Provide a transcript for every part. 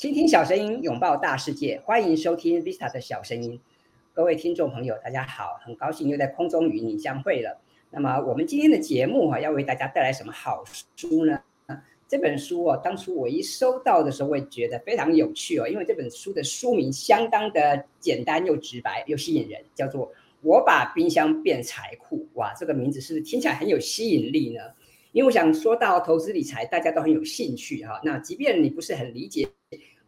倾听小声音，拥抱大世界，欢迎收听 Vista 的小声音。各位听众朋友，大家好，很高兴又在空中与你相会了。那么我们今天的节目啊，要为大家带来什么好书呢？这本书哦，当初我一收到的时候，会觉得非常有趣哦，因为这本书的书名相当的简单又直白又吸引人，叫做《我把冰箱变财库》。哇，这个名字是不是听起来很有吸引力呢？因为我想说到投资理财，大家都很有兴趣哈。那即便你不是很理解。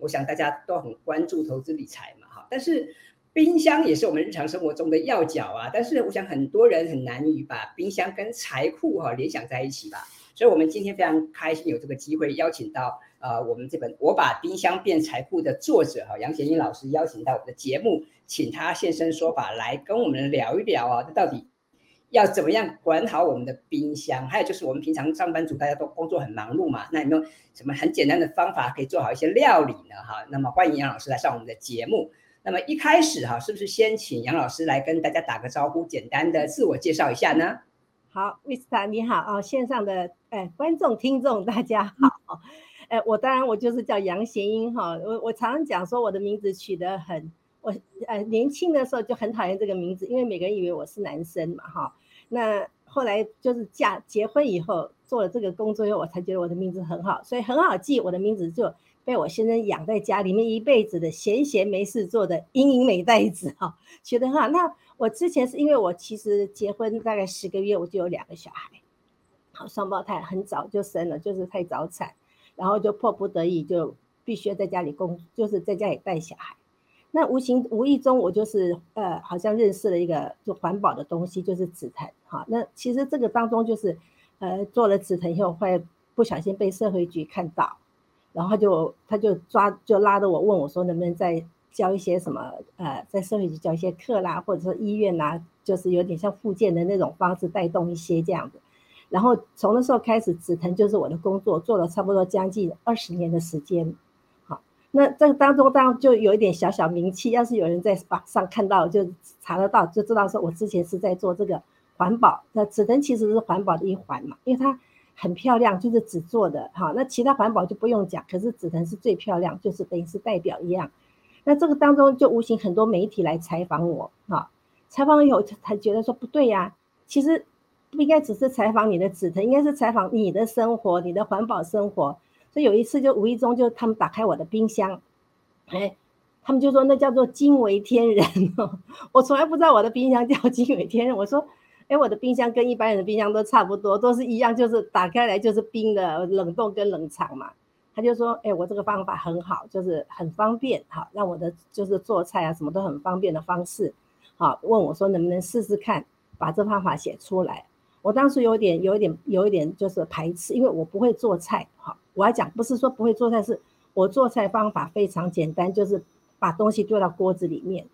我想大家都很关注投资理财嘛，哈，但是冰箱也是我们日常生活中的要角啊。但是我想很多人很难以把冰箱跟财库哈联想在一起吧。所以，我们今天非常开心有这个机会邀请到呃我们这本《我把冰箱变财库》的作者哈杨贤英老师邀请到我们的节目，请他现身说法来跟我们聊一聊啊，这到底。要怎么样管好我们的冰箱？还有就是我们平常上班族大家都工作很忙碌嘛，那有没有什么很简单的方法可以做好一些料理呢？哈，那么欢迎杨老师来上我们的节目。那么一开始哈，是不是先请杨老师来跟大家打个招呼，简单的自我介绍一下呢？好，Vista 你好啊，线上的哎观众听众大家好，哎 我当然我就是叫杨贤英哈，我我常常讲说我的名字取得很，我呃年轻的时候就很讨厌这个名字，因为每个人以为我是男生嘛哈。那后来就是嫁结婚以后做了这个工作以后，我才觉得我的名字很好，所以很好记。我的名字就被我先生养在家里面一辈子的闲闲没事做的英英美代子哈，学得很好。那我之前是因为我其实结婚大概十个月我就有两个小孩，好双胞胎很早就生了，就是太早产，然后就迫不得已就必须要在家里工，就是在家里带小孩。那无形无意中，我就是呃，好像认识了一个就环保的东西，就是紫藤哈。那其实这个当中就是，呃，做了紫藤以后，会不小心被社会局看到，然后就他就抓就拉着我问我说，能不能再教一些什么呃，在社会局教一些课啦，或者说医院啦，就是有点像复健的那种方式带动一些这样子。然后从那时候开始，紫藤就是我的工作，做了差不多将近二十年的时间。那这个当中当然就有一点小小名气，要是有人在网上看到，就查得到，就知道说我之前是在做这个环保。那紫藤其实是环保的一环嘛，因为它很漂亮，就是纸做的哈。那其他环保就不用讲，可是紫藤是最漂亮，就是等于是代表一样。那这个当中就无形很多媒体来采访我哈，采访以后才觉得说不对呀，其实不应该只是采访你的紫藤，应该是采访你的生活，你的环保生活。所以有一次就无意中就他们打开我的冰箱，哎，他们就说那叫做惊为天人哦，我从来不知道我的冰箱叫惊为天人。我说，哎，我的冰箱跟一般人的冰箱都差不多，都是一样，就是打开来就是冰的，冷冻跟冷藏嘛。他就说，哎，我这个方法很好，就是很方便，好，让我的就是做菜啊什么都很方便的方式，好，问我说能不能试试看把这方法写出来。我当时有点有点有一点就是排斥，因为我不会做菜，好。我要讲，不是说不会做菜，是我做菜方法非常简单，就是把东西丢到锅子里面。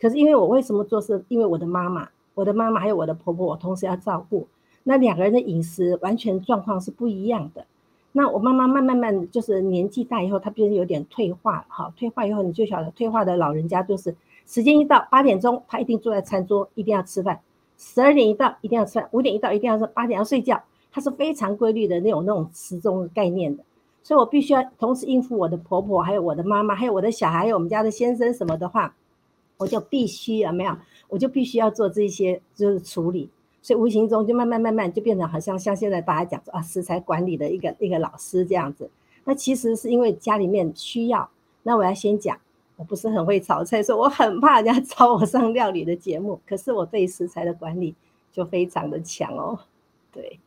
可是因为我为什么做，是因为我的妈妈，我的妈妈还有我的婆婆，我同时要照顾。那两个人的饮食完全状况是不一样的。那我妈妈慢慢慢就是年纪大以后，她变得有点退化，好，退化以后你就晓得，退化的老人家就是时间一到八点钟，她一定坐在餐桌，一定要吃饭；十二点一到一定要吃饭；五点一到一定要吃，八点要睡觉。它是非常规律的那种那种时钟概念的，所以我必须要同时应付我的婆婆，还有我的妈妈，还有我的小孩，还有我们家的先生什么的话，我就必须有没有？我就必须要做这些就是处理，所以无形中就慢慢慢慢就变成好像像现在大家讲说啊食材管理的一个一个老师这样子。那其实是因为家里面需要。那我要先讲，我不是很会炒菜，所以我很怕人家找我上料理的节目。可是我对食材的管理就非常的强哦，对。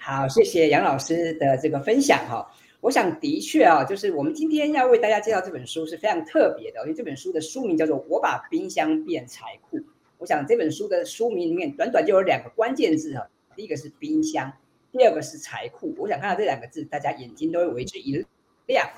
好，谢谢杨老师的这个分享哈。我想的确啊，就是我们今天要为大家介绍这本书是非常特别的，因为这本书的书名叫做《我把冰箱变财库》。我想这本书的书名里面短短就有两个关键字哈，第一个是冰箱，第二个是财库。我想看到这两个字，大家眼睛都会为之一亮。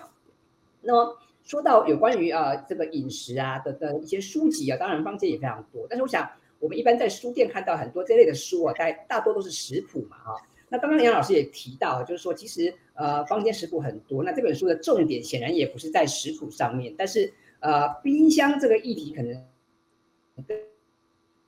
那么说到有关于啊这个饮食啊的的一些书籍啊，当然坊间也非常多，但是我想我们一般在书店看到很多这类的书啊，大大多都是食谱嘛哈。那刚刚杨老师也提到，就是说，其实呃，坊间食谱很多。那这本书的重点显然也不是在食谱上面，但是呃，冰箱这个议题可能跟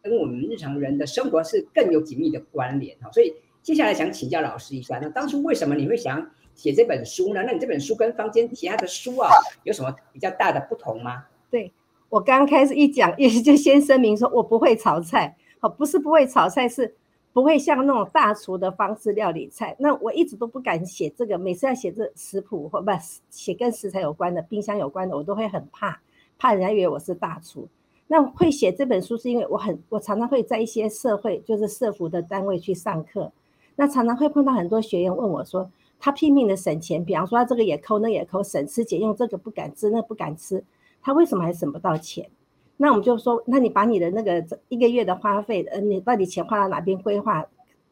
跟我们日常人的生活是更有紧密的关联哈。所以接下来想请教老师一下，那当初为什么你会想写这本书呢？那你这本书跟坊间其他的书啊，有什么比较大的不同吗？对，我刚开始一讲，也就先声明说我不会炒菜，好，不是不会炒菜，是不会像那种大厨的方式料理菜。那我一直都不敢写这个，每次要写这食谱或不写跟食材有关的、冰箱有关的，我都会很怕，怕人家以为我是大厨。那会写这本书是因为我很，我常常会在一些社会，就是社福的单位去上课，那常常会碰到很多学员问我说，他拼命的省钱，比方说他这个也抠，那也抠，省吃俭用，这个不敢吃，那不敢吃，他为什么还省不到钱？那我们就说，那你把你的那个一个月的花费，呃，你到底钱花到哪边规划，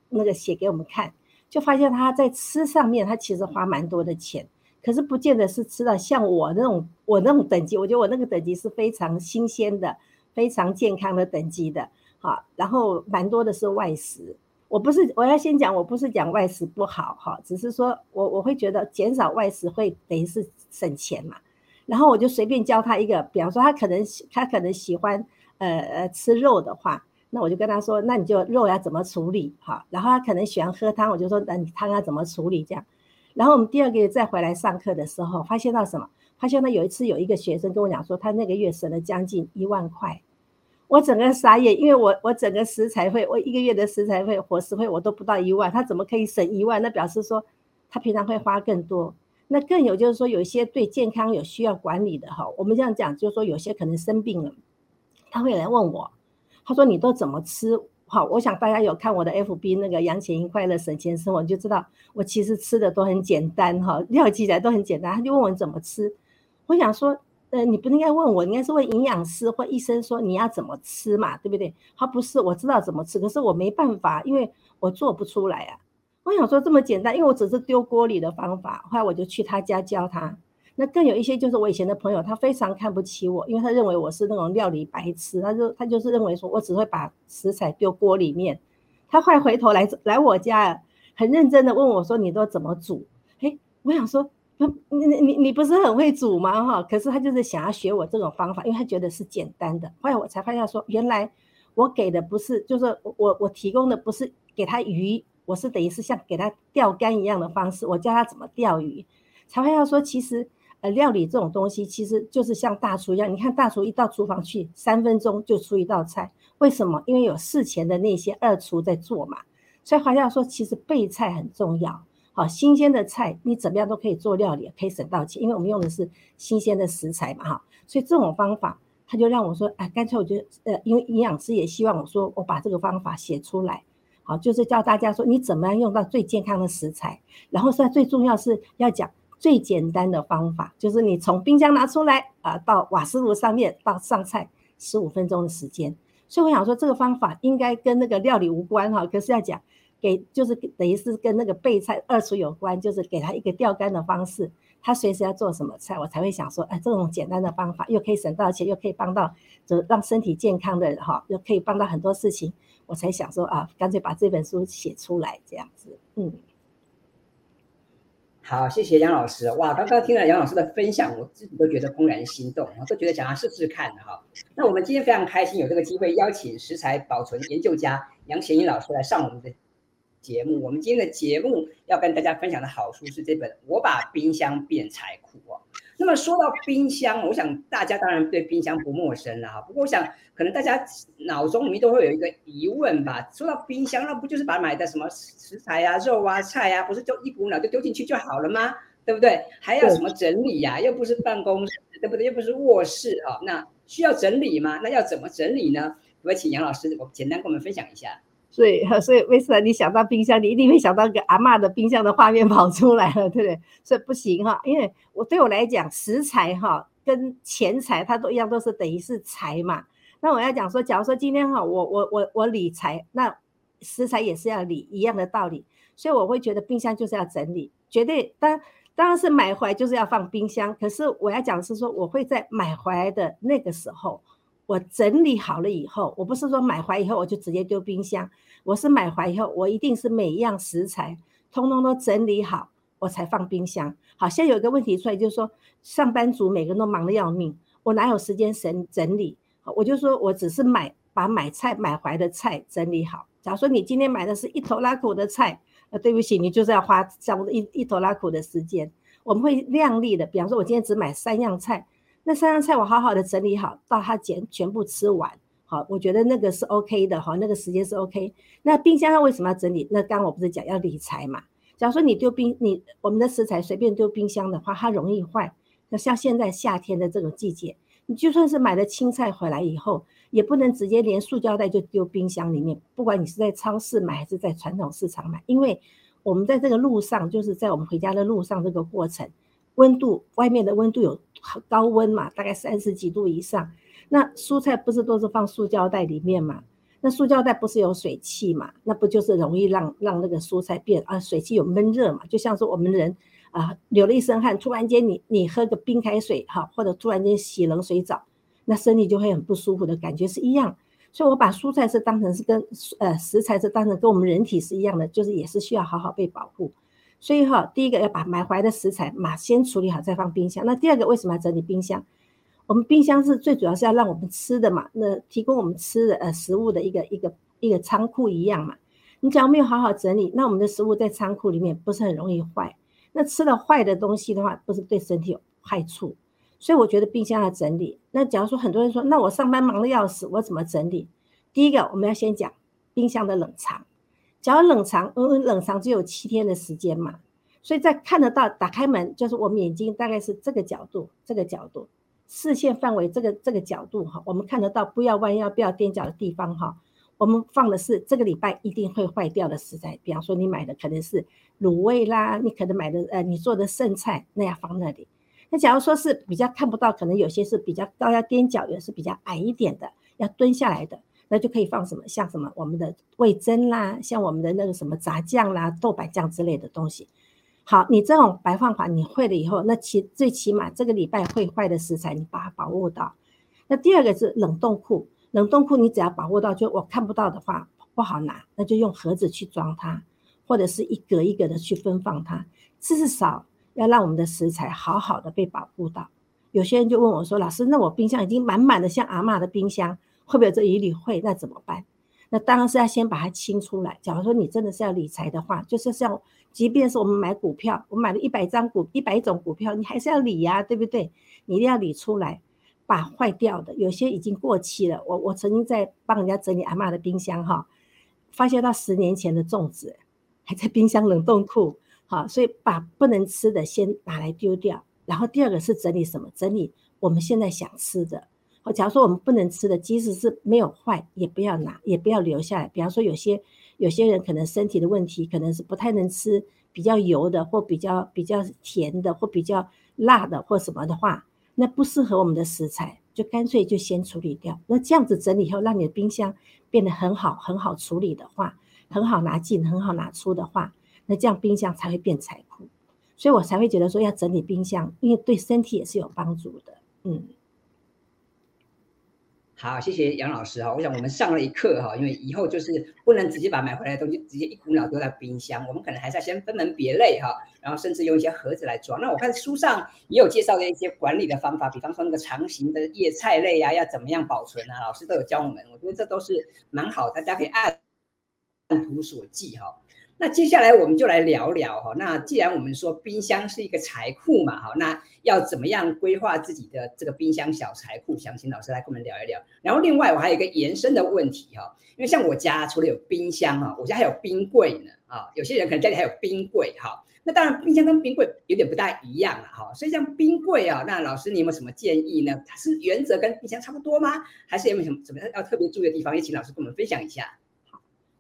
那个写给我们看，就发现他在吃上面，他其实花蛮多的钱。可是不见得是吃到像我那种我那种等级，我觉得我那个等级是非常新鲜的、非常健康的等级的，好，然后蛮多的是外食。我不是我要先讲，我不是讲外食不好哈，只是说我我会觉得减少外食会等于是省钱嘛。然后我就随便教他一个，比方说他可能他可能喜欢呃呃吃肉的话，那我就跟他说，那你就肉要怎么处理哈？然后他可能喜欢喝汤，我就说那你汤要怎么处理这样。然后我们第二个月再回来上课的时候，发现到什么？发现到有一次有一个学生跟我讲说，他那个月省了将近一万块，我整个傻眼，因为我我整个食材费，我一个月的食材费、伙食费我都不到一万，他怎么可以省一万？那表示说他平常会花更多。那更有就是说，有一些对健康有需要管理的哈，我们这样讲就是说，有些可能生病了，他会来问我，他说你都怎么吃？好，我想大家有看我的 FB 那个杨贤英快乐省钱生活，你就知道我其实吃的都很简单哈，料理起来都很简单。他就问我怎么吃，我想说，呃，你不应该问我，应该是问营养师或医生说你要怎么吃嘛，对不对？他不是，我知道怎么吃，可是我没办法，因为我做不出来啊。我想说这么简单，因为我只是丢锅里的方法，后来我就去他家教他。那更有一些就是我以前的朋友，他非常看不起我，因为他认为我是那种料理白痴。他就他就是认为说我只会把食材丢锅里面。他快回头来来我家，很认真的问我说：“你都怎么煮？”诶，我想说，你你你你不是很会煮吗？哈，可是他就是想要学我这种方法，因为他觉得是简单的。后来我才发现说，原来我给的不是，就是我我提供的不是给他鱼，我是等于是像给他钓竿一样的方式，我教他怎么钓鱼。才发现说，其实。呃，料理这种东西其实就是像大厨一样，你看大厨一到厨房去，三分钟就出一道菜，为什么？因为有事前的那些二厨在做嘛。所以华夏说，其实备菜很重要。好，新鲜的菜你怎么样都可以做料理，可以省到钱，因为我们用的是新鲜的食材嘛，哈。所以这种方法，他就让我说，哎，干脆我就，呃，因为营养师也希望我说，我把这个方法写出来，好，就是教大家说你怎么样用到最健康的食材，然后现在最重要是要讲。最简单的方法就是你从冰箱拿出来啊，到瓦斯炉上面到上菜十五分钟的时间。所以我想说这个方法应该跟那个料理无关哈，可是要讲给就是等于是跟那个备菜二厨有关，就是给他一个钓竿的方式，他随时要做什么菜，我才会想说，哎，这种简单的方法又可以省到钱，又可以帮到就让身体健康的人哈，又可以帮到很多事情，我才想说啊，干脆把这本书写出来这样子，嗯。好，谢谢杨老师。哇，刚刚听了杨老师的分享，我自己都觉得怦然心动，我都觉得想要试试看哈。那我们今天非常开心有这个机会邀请食材保存研究家杨贤英老师来上我们的节目。我们今天的节目要跟大家分享的好书是这本《我把冰箱变财库》哦。那么说到冰箱，我想大家当然对冰箱不陌生了哈。不过我想，可能大家脑中里面都会有一个疑问吧。说到冰箱，那不就是把买的什么食材啊、肉啊、菜啊，不是就一股脑就丢进去就好了吗？对不对？还要什么整理呀、啊？又不是办公室，对不对？又不是卧室啊。那需要整理吗？那要怎么整理呢？我请杨老师，我简单跟我们分享一下。所以，所以为什么你想到冰箱，你一定会想到个阿嬷的冰箱的画面跑出来了，对不对？所以不行哈，因为我对我来讲，食材哈跟钱财它都一样，都是等于是财嘛。那我要讲说，假如说今天哈，我我我我理财，那食材也是要理，一样的道理。所以我会觉得冰箱就是要整理，绝对当当然是买回来就是要放冰箱。可是我要讲是说，我会在买回来的那个时候。我整理好了以后，我不是说买回来以后我就直接丢冰箱，我是买回来以后，我一定是每一样食材通通都整理好，我才放冰箱。好，现在有一个问题出来，就是说上班族每个人都忙得要命，我哪有时间整整理？我就说我只是买把买菜买回来的菜整理好。假如说你今天买的是一头拉苦的菜，那对不起，你就是要花差不多一一头拉苦的时间。我们会量力的，比方说，我今天只买三样菜，那三样菜我好好的整理好，到他全全部吃完，好，我觉得那个是 OK 的，好，那个时间是 OK。那冰箱它为什么要整理？那刚刚我不是讲要理财嘛？假如说你丢冰，你我们的食材随便丢冰箱的话，它容易坏。那像现在夏天的这种季节，你就算是买了青菜回来以后，也不能直接连塑胶袋就丢冰箱里面，不管你是在超市买还是在传统市场买，因为。我们在这个路上，就是在我们回家的路上，这个过程，温度外面的温度有高温嘛，大概三十几度以上。那蔬菜不是都是放塑胶袋里面嘛？那塑胶袋不是有水汽嘛？那不就是容易让让那个蔬菜变啊？水汽有闷热嘛？就像是我们人啊流了一身汗，突然间你你喝个冰开水哈，或者突然间洗冷水澡，那身体就会很不舒服的感觉是一样。所以，我把蔬菜是当成是跟呃食材是当成跟我们人体是一样的，就是也是需要好好被保护。所以哈，第一个要把买回来的食材嘛先处理好，再放冰箱。那第二个为什么要整理冰箱？我们冰箱是最主要是要让我们吃的嘛，那提供我们吃的呃食物的一个一个一个仓库一样嘛。你只要没有好好整理，那我们的食物在仓库里面不是很容易坏。那吃了坏的东西的话，不是对身体有害处。所以我觉得冰箱要整理。那假如说很多人说，那我上班忙得要死，我怎么整理？第一个，我们要先讲冰箱的冷藏。假如冷藏，嗯，冷藏只有七天的时间嘛，所以在看得到打开门，就是我们眼睛大概是这个角度，这个角度，视线范围这个这个角度哈，我们看得到，不要弯腰，不要踮脚的地方哈。我们放的是这个礼拜一定会坏掉的食材，比方说你买的可能是卤味啦，你可能买的呃你做的剩菜，那要放那里。那假如说是比较看不到，可能有些是比较高要踮脚，有些是比较矮一点的，要蹲下来的，那就可以放什么，像什么我们的味噌啦，像我们的那个什么炸酱啦、豆瓣酱之类的东西。好，你这种摆放法你会了以后，那起最起码这个礼拜会坏的食材你把它把握到。那第二个是冷冻库，冷冻库你只要把握到，就我看不到的话不好拿，那就用盒子去装它，或者是一格一格的去分放它，至少。要让我们的食材好好的被保护到。有些人就问我说：“老师，那我冰箱已经满满的，像阿嬷的冰箱，会不会这疑虑？会，那怎么办？那当然是要先把它清出来。假如说你真的是要理财的话，就是像，即便是我们买股票，我买了一百张股，一百种股票，你还是要理呀，对不对？你一定要理出来，把坏掉的，有些已经过期了。我我曾经在帮人家整理阿嬷的冰箱哈，发现到十年前的粽子还在冰箱冷冻库。好，所以把不能吃的先拿来丢掉，然后第二个是整理什么？整理我们现在想吃的。好，假如说我们不能吃的，即使是没有坏，也不要拿，也不要留下来。比方说，有些有些人可能身体的问题，可能是不太能吃比较油的，或比较比较甜的，或比较辣的，或什么的话，那不适合我们的食材，就干脆就先处理掉。那这样子整理以后，让你的冰箱变得很好，很好处理的话，很好拿进，很好拿出的话。那这样冰箱才会变财库，所以我才会觉得说要整理冰箱，因为对身体也是有帮助的。嗯，好，谢谢杨老师哈。我想我们上了一课哈，因为以后就是不能直接把买回来的东西直接一股脑丢在冰箱，我们可能还是要先分门别类哈，然后甚至用一些盒子来装。那我看书上也有介绍的一些管理的方法，比方说那个长形的叶菜类啊，要怎么样保存啊，老师都有教我们。我觉得这都是蛮好，大家可以按图索骥哈。那接下来我们就来聊聊哈。那既然我们说冰箱是一个财库嘛，哈，那要怎么样规划自己的这个冰箱小财库？想请老师来跟我们聊一聊。然后另外我还有一个延伸的问题哈，因为像我家除了有冰箱哈，我家还有冰柜呢啊。有些人可能家里还有冰柜哈。那当然冰箱跟冰柜有点不太一样了哈。所以像冰柜啊，那老师你有没有什么建议呢？它是原则跟冰箱差不多吗？还是有没有什么什么要特别注意的地方？也请老师跟我们分享一下。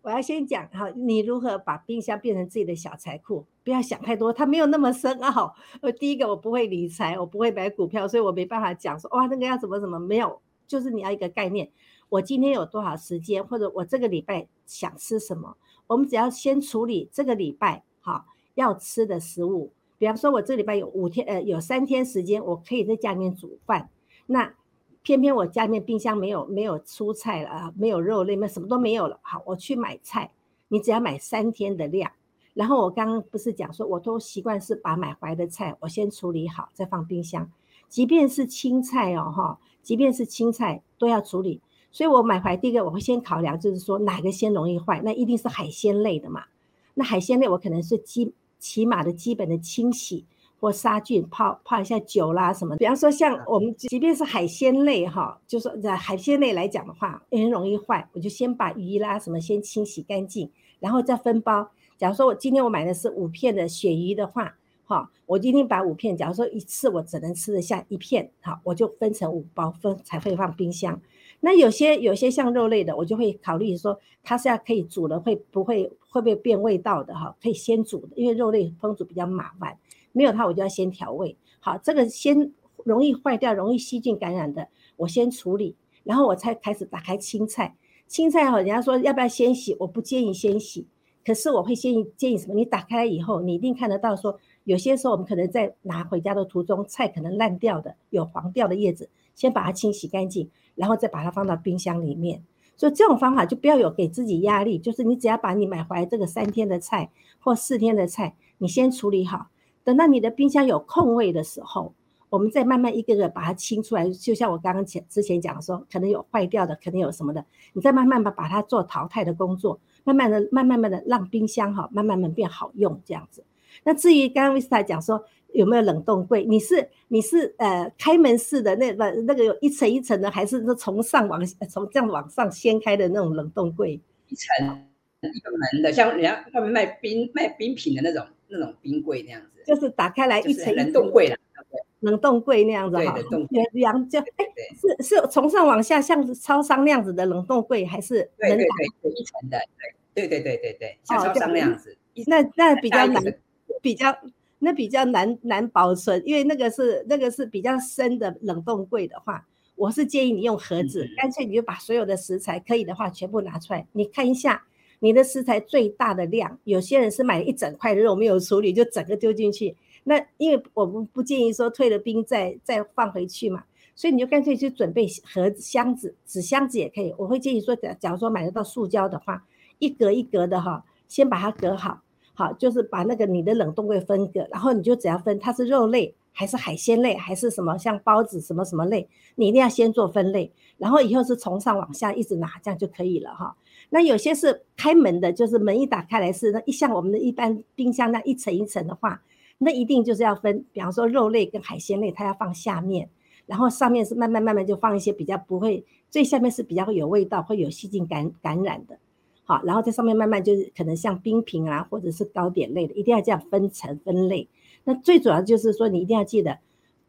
我要先讲哈，你如何把冰箱变成自己的小财库？不要想太多，它没有那么深奥。呃，第一个我不会理财，我不会买股票，所以我没办法讲说哇那个要怎么怎么没有，就是你要一个概念。我今天有多少时间，或者我这个礼拜想吃什么，我们只要先处理这个礼拜哈要吃的食物。比方说，我这礼拜有五天呃有三天时间，我可以在家里面煮饭，那。偏偏我家里面冰箱没有没有蔬菜了啊，没有肉类，没什么都没有了。好，我去买菜，你只要买三天的量。然后我刚刚不是讲说，我都习惯是把买回来的菜我先处理好，再放冰箱。即便是青菜哦，哈，即便是青菜都要处理。所以我买回来第一个我会先考量，就是说哪个先容易坏，那一定是海鲜类的嘛。那海鲜类我可能是基起码的基本的清洗或杀菌泡泡一下酒啦什么。比方说像我们即便是海鲜类哈，就说在海鲜类来讲的话，也很容易坏，我就先把鱼啦什么先清洗干净，然后再分包。假如说我今天我买的是五片的鳕鱼的话。哈，我今天把五片，假如说一次我只能吃得下一片，好，我就分成五包分才会放冰箱。那有些有些像肉类的，我就会考虑说它是要可以煮了会不会会不会变味道的哈，可以先煮的，因为肉类烹煮比较麻烦，没有它我就要先调味。好，这个先容易坏掉、容易细菌感染的，我先处理，然后我才开始打开青菜。青菜哈，人家说要不要先洗？我不建议先洗，可是我会建议建议什么？你打开来以后，你一定看得到说。有些时候，我们可能在拿回家的途中，菜可能烂掉的，有黄掉的叶子，先把它清洗干净，然后再把它放到冰箱里面。所以这种方法就不要有给自己压力，就是你只要把你买回来这个三天的菜或四天的菜，你先处理好，等到你的冰箱有空位的时候，我们再慢慢一个个把它清出来。就像我刚刚前之前讲说，可能有坏掉的，可能有什么的，你再慢慢把把它做淘汰的工作，慢慢的、慢慢慢的让冰箱哈，慢慢慢变好用这样子。那至于刚刚 Vista 讲说有没有冷冻柜，你是你是呃开门式的那个那个有一层一层的，还是说从上往从这样往上掀开的那种冷冻柜？一层一个门的，像人家外面卖冰卖冰品的那种那种冰柜那样子，就是打开来一层冷冻柜了，冷冻柜那样子哈。对，两就哎是是从上往下像超商那样子的冷冻柜，还是对对对一层的，对对对对对对，像超商那样子，那那比较难。比较那比较难难保存，因为那个是那个是比较深的冷冻柜的话，我是建议你用盒子，干脆你就把所有的食材可以的话全部拿出来，你看一下你的食材最大的量。有些人是买一整块肉没有处理，就整个丢进去。那因为我们不建议说退了冰再再放回去嘛，所以你就干脆去准备盒子、箱子、纸箱子也可以。我会建议说，假假如说买得到塑胶的话，一格一格的哈，先把它隔好。好，就是把那个你的冷冻柜分隔，然后你就只要分它是肉类还是海鲜类，还是什么像包子什么什么类，你一定要先做分类，然后以后是从上往下一直拿，这样就可以了哈。那有些是开门的，就是门一打开来是那一像我们的一般冰箱那一层一层的话，那一定就是要分，比方说肉类跟海鲜类，它要放下面，然后上面是慢慢慢慢就放一些比较不会，最下面是比较会有味道，会有细菌感感染的。好，然后在上面慢慢就是可能像冰品啊，或者是糕点类的，一定要这样分层分类。那最主要就是说，你一定要记得，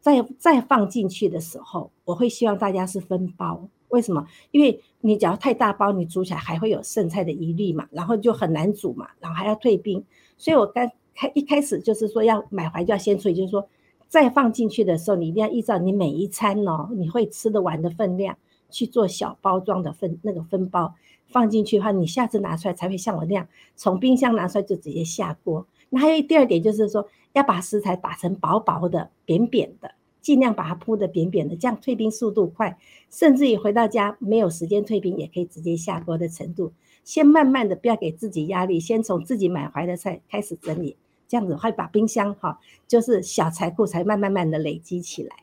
再再放进去的时候，我会希望大家是分包。为什么？因为你只要太大包，你煮起来还会有剩菜的疑虑嘛，然后就很难煮嘛，然后还要退冰。所以我刚开一开始就是说要买回来就要先处理，就是说再放进去的时候，你一定要依照你每一餐哦，你会吃得完的分量去做小包装的分那个分包。放进去的话，你下次拿出来才会像我那样，从冰箱拿出来就直接下锅。那还有第二点就是说，要把食材打成薄薄的、扁扁的，尽量把它铺得扁扁的，这样退冰速度快，甚至于回到家没有时间退冰，也可以直接下锅的程度。先慢慢的，不要给自己压力，先从自己买回来的菜开始整理，这样子会把冰箱哈，就是小财库才慢慢慢的累积起来。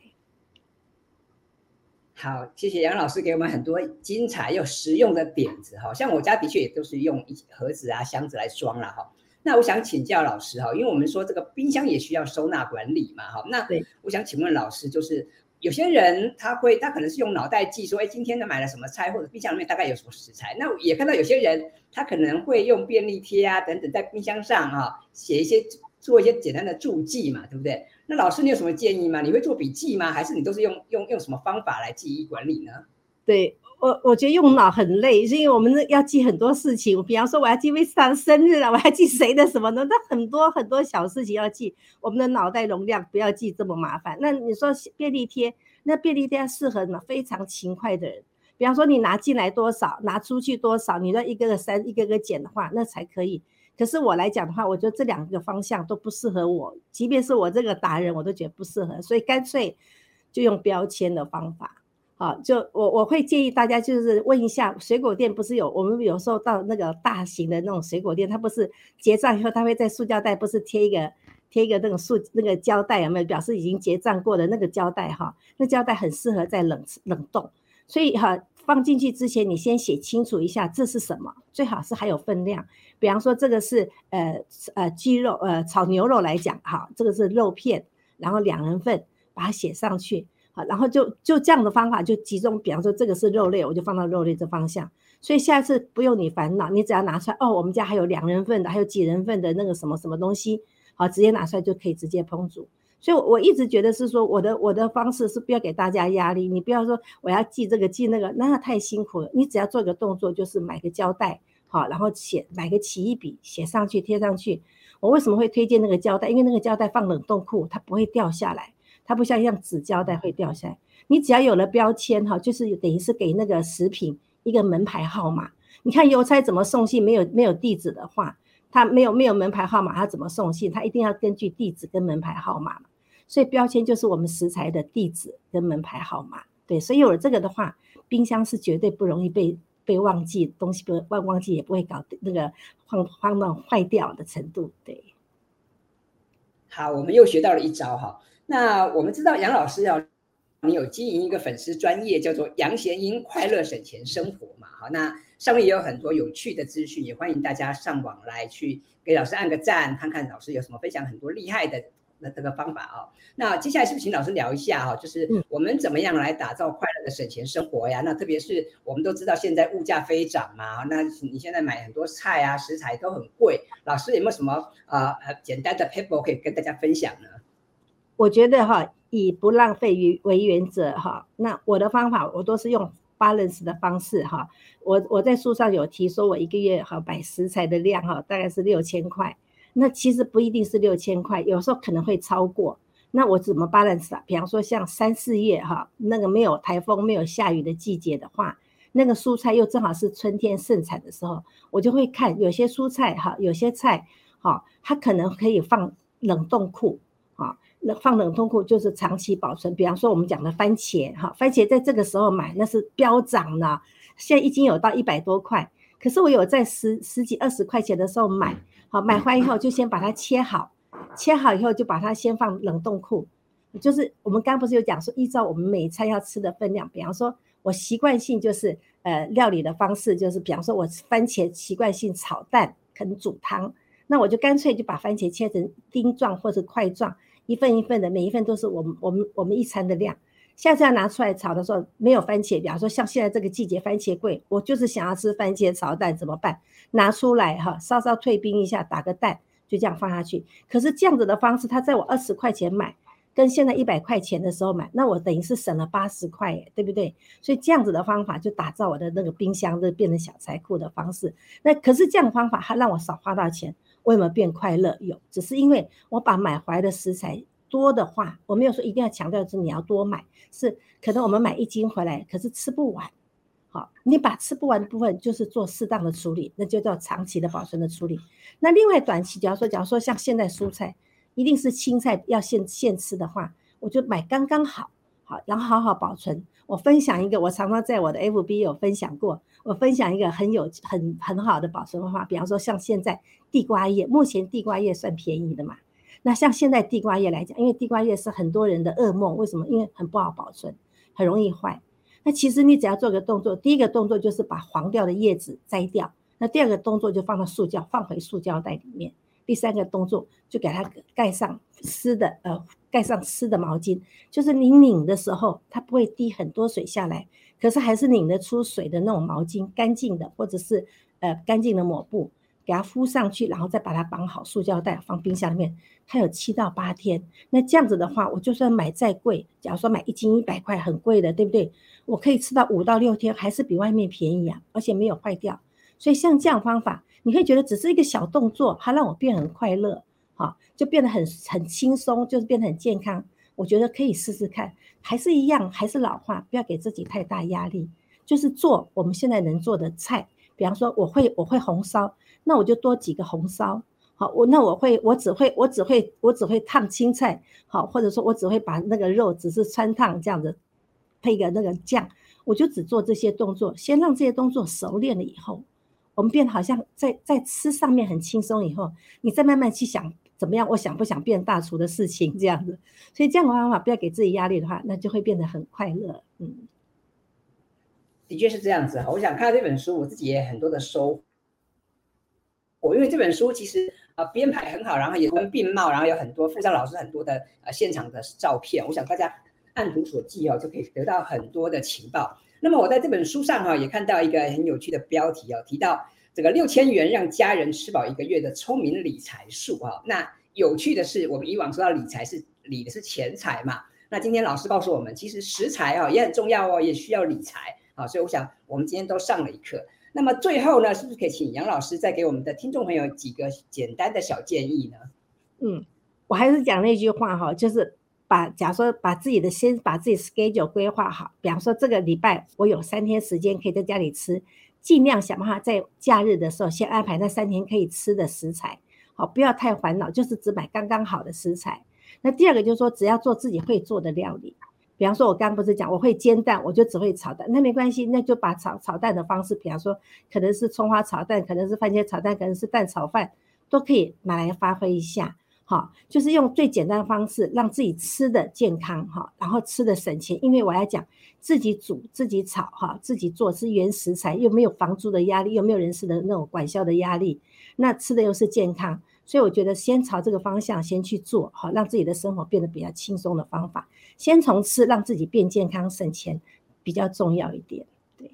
好，谢谢杨老师给我们很多精彩又实用的点子哈。像我家的确也都是用盒子啊、箱子来装了哈。那我想请教老师哈，因为我们说这个冰箱也需要收纳管理嘛哈。那我想请问老师，就是有些人他会他可能是用脑袋记说，哎，今天他买了什么菜，或者冰箱里面大概有什么食材。那也看到有些人他可能会用便利贴啊等等在冰箱上哈写一些做一些简单的注记嘛，对不对？那老师，你有什么建议吗？你会做笔记吗？还是你都是用用用什么方法来记忆管理呢？对我，我觉得用脑很累，是因为我们要记很多事情。比方说，我要记 Vista 的生日了，我要记谁的什么的，那很多很多小事情要记。我们的脑袋容量不要记这么麻烦。那你说便利贴，那便利贴适合呢非常勤快的人。比方说，你拿进来多少，拿出去多少，你要一个个删，一个个减的话，那才可以。可是我来讲的话，我觉得这两个方向都不适合我，即便是我这个达人，我都觉得不适合，所以干脆就用标签的方法。啊，就我我会建议大家就是问一下，水果店不是有我们有时候到那个大型的那种水果店，它不是结账以后，它会在塑胶袋不是贴一个贴一个那个塑那个胶带，有没有表示已经结账过的那个胶带哈？那胶带很适合在冷冷冻，所以哈，放进去之前，你先写清楚一下这是什么，最好是还有分量。比方说这个是呃呃鸡肉呃炒牛肉来讲哈，这个是肉片，然后两人份，把它写上去，好，然后就就这样的方法就集中。比方说这个是肉类，我就放到肉类这方向。所以下次不用你烦恼，你只要拿出来哦，我们家还有两人份的，还有几人份的那个什么什么东西，好，直接拿出来就可以直接烹煮。所以，我一直觉得是说，我的我的方式是不要给大家压力。你不要说我要记这个记那个，那太辛苦了。你只要做个动作，就是买个胶带，好，然后写买个起一笔写上去贴上去。我为什么会推荐那个胶带？因为那个胶带放冷冻库，它不会掉下来，它不像像纸胶带会掉下来。你只要有了标签，哈，就是等于是给那个食品一个门牌号码。你看邮差怎么送信？没有没有地址的话，他没有没有门牌号码，他怎么送信？他一定要根据地址跟门牌号码。所以标签就是我们食材的地址跟门牌号码，对，所以有了这个的话，冰箱是绝对不容易被被忘记，东西不会忘忘记也不会搞那个慌慌到坏掉的程度，对。好，我们又学到了一招哈。那我们知道杨老师要你有经营一个粉丝专业叫做杨贤英快乐省钱生活嘛，好，那上面也有很多有趣的资讯，也欢迎大家上网来去给老师按个赞，看看老师有什么分享很多厉害的。那这个方法啊，那接下来是不是请老师聊一下哈？就是我们怎么样来打造快乐的省钱生活呀？那特别是我们都知道现在物价飞涨嘛，那你现在买很多菜啊，食材都很贵。老师有没有什么啊呃简单的 paper 可以跟大家分享呢？我觉得哈，以不浪费为为原则哈。那我的方法我都是用 balance 的方式哈。我我在书上有提说，我一个月哈买食材的量哈大概是六千块。那其实不一定是六千块，有时候可能会超过。那我怎么 balance 啊？比方说像三四月哈，那个没有台风、没有下雨的季节的话，那个蔬菜又正好是春天盛产的时候，我就会看有些蔬菜哈，有些菜哈，它可能可以放冷冻库啊。那放冷冻库就是长期保存。比方说我们讲的番茄哈，番茄在这个时候买那是飙涨了，现在已经有到一百多块。可是我有在十十几二十块钱的时候买。好，买回来以后就先把它切好，切好以后就把它先放冷冻库。就是我们刚刚不是有讲说，依照我们每餐要吃的分量，比方说我习惯性就是呃料理的方式，就是比方说我番茄习惯性炒蛋，可能煮汤，那我就干脆就把番茄切成丁状或者块状，一份一份的，每一份都是我们我们我们一餐的量。下次要拿出来炒的时候，没有番茄，比方说像现在这个季节番茄贵，我就是想要吃番茄炒蛋怎么办？拿出来哈，稍稍退冰一下，打个蛋，就这样放下去。可是这样子的方式，他在我二十块钱买，跟现在一百块钱的时候买，那我等于是省了八十块，对不对？所以这样子的方法就打造我的那个冰箱，就变成小财库的方式。那可是这样方法，它让我少花到钱，为什么变快乐？有，只是因为我把买回来的食材。多的话，我没有说一定要强调是你要多买，是可能我们买一斤回来，可是吃不完。好，你把吃不完的部分就是做适当的处理，那就叫长期的保存的处理。那另外短期，假如说假如说像现在蔬菜，一定是青菜要现现吃的话，我就买刚刚好，好，然后好好保存。我分享一个，我常常在我的 FB 有分享过，我分享一个很有很很好的保存方法，比方说像现在地瓜叶，目前地瓜叶算便宜的嘛。那像现在地瓜叶来讲，因为地瓜叶是很多人的噩梦，为什么？因为很不好保存，很容易坏。那其实你只要做个动作，第一个动作就是把黄掉的叶子摘掉，那第二个动作就放到塑胶，放回塑胶袋里面。第三个动作就给它盖上湿的，呃，盖上湿的毛巾，就是你拧的时候，它不会滴很多水下来，可是还是拧得出水的那种毛巾，干净的，或者是呃干净的抹布。给它敷上去，然后再把它绑好，塑胶袋放冰箱里面，它有七到八天。那这样子的话，我就算买再贵，假如说买一斤一百块，很贵的，对不对？我可以吃到五到六天，还是比外面便宜啊，而且没有坏掉。所以像这样方法，你会觉得只是一个小动作，它让我变很快乐，啊，就变得很很轻松，就是变得很健康。我觉得可以试试看，还是一样，还是老话，不要给自己太大压力，就是做我们现在能做的菜。比方说，我会我会红烧。那我就多几个红烧，好，我那我会我只会我只会我只会烫青菜，好，或者说我只会把那个肉只是汆烫这样子，配个那个酱，我就只做这些动作，先让这些动作熟练了以后，我们变得好像在在吃上面很轻松以后，你再慢慢去想怎么样，我想不想变大厨的事情这样子，所以这样的方法不要给自己压力的话，那就会变得很快乐，嗯。的确是这样子。我想看到这本书，我自己也很多的收获。我因为这本书其实呃编排很好，然后也跟并茂，然后有很多附上老师很多的呃现场的照片。我想大家按图索骥哦，就可以得到很多的情报。那么我在这本书上哈、也看到一个很有趣的标题哦，提到这个六千元让家人吃饱一个月的聪明理财术啊、那有趣的是，我们以往说到理财是理的是钱财嘛，那今天老师告诉我们，其实食材啊、也很重要哦，也需要理财啊。所以我想我们今天都上了一课。那么最后呢，是不是可以请杨老师再给我们的听众朋友几个简单的小建议呢？嗯，我还是讲那句话哈，就是。把，假如说把自己的先把自己 schedule 规划好，比方说这个礼拜我有三天时间可以在家里吃，尽量想办法在假日的时候先安排那三天可以吃的食材，好，不要太烦恼，就是只买刚刚好的食材。那第二个就是说，只要做自己会做的料理，比方说我刚刚不是讲我会煎蛋，我就只会炒蛋，那没关系，那就把炒炒蛋的方式，比方说可能是葱花炒蛋，可能是番茄炒蛋，可能是蛋炒饭，都可以拿来发挥一下。好，就是用最简单的方式让自己吃的健康哈，然后吃的省钱。因为我要讲，自己煮、自己炒哈，自己做是原食材，又没有房租的压力，又没有人事的那种管销的压力，那吃的又是健康，所以我觉得先朝这个方向先去做，好，让自己的生活变得比较轻松的方法，先从吃让自己变健康省钱比较重要一点。对，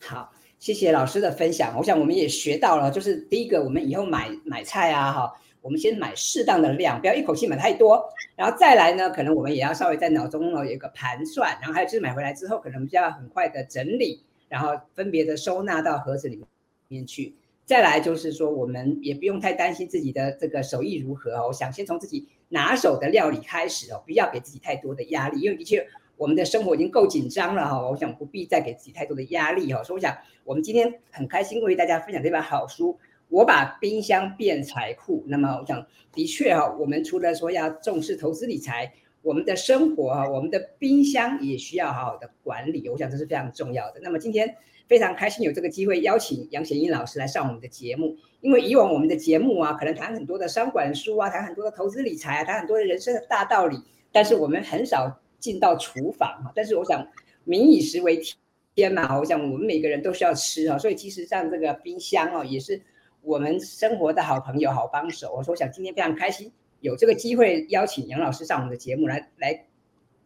好。谢谢老师的分享，我想我们也学到了，就是第一个，我们以后买买菜啊，哈，我们先买适当的量，不要一口气买太多，然后再来呢，可能我们也要稍微在脑中呢有一个盘算，然后还有就是买回来之后，可能就要很快的整理，然后分别的收纳到盒子里面去。再来就是说，我们也不用太担心自己的这个手艺如何哦，我想先从自己拿手的料理开始哦，不要给自己太多的压力，因为的确。我们的生活已经够紧张了哈，我想不必再给自己太多的压力哈。所以我想，我们今天很开心为大家分享这本好书。我把冰箱变财库。那么我想，的确哈，我们除了说要重视投资理财，我们的生活哈，我们的冰箱也需要好好的管理。我想这是非常重要的。那么今天非常开心有这个机会邀请杨贤英老师来上我们的节目，因为以往我们的节目啊，可能谈很多的商管书啊，谈很多的投资理财啊，谈很多的人生的大道理，但是我们很少。进到厨房哈，但是我想民以食为天天嘛，我想我们每个人都需要吃哈，所以其实像这个冰箱哦，也是我们生活的好朋友、好帮手。我说，我想今天非常开心有这个机会邀请杨老师上我们的节目来来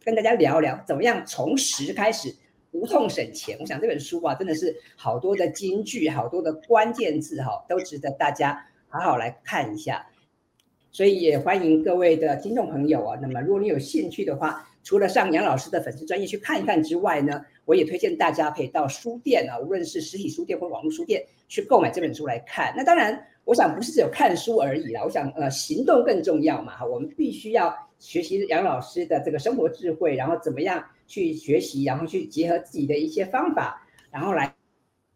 跟大家聊聊怎么样从食开始无痛省钱。我想这本书啊，真的是好多的金句、好多的关键字哈，都值得大家好好来看一下。所以也欢迎各位的听众朋友啊，那么如果你有兴趣的话。除了上杨老师的粉丝专业去看一看之外呢，我也推荐大家可以到书店啊，无论是实体书店或网络书店去购买这本书来看。那当然，我想不是只有看书而已啦，我想呃行动更重要嘛哈，我们必须要学习杨老师的这个生活智慧，然后怎么样去学习，然后去结合自己的一些方法，然后来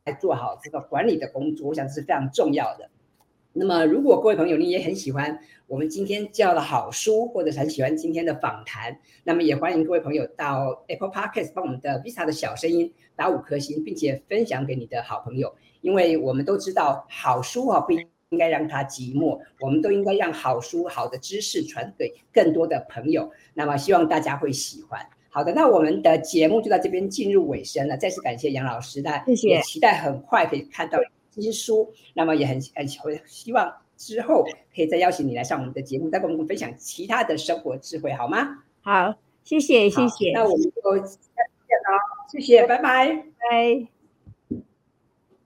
来做好这个管理的工作，我想这是非常重要的。那么，如果各位朋友你也很喜欢我们今天教的好书，或者是很喜欢今天的访谈，那么也欢迎各位朋友到 Apple Podcast 帮我们的 Vista 的小声音打五颗星，并且分享给你的好朋友。因为我们都知道，好书啊不应该让它寂寞，我们都应该让好书、好的知识传给更多的朋友。那么，希望大家会喜欢。好的，那我们的节目就到这边进入尾声了。再次感谢杨老师，那也期待很快可以看到。新书，那么也很很希望之后可以再邀请你来上我们的节目，再跟我们分享其他的生活智慧，好吗？好，谢谢谢谢。那我们就下次见了，谢谢，拜拜，拜。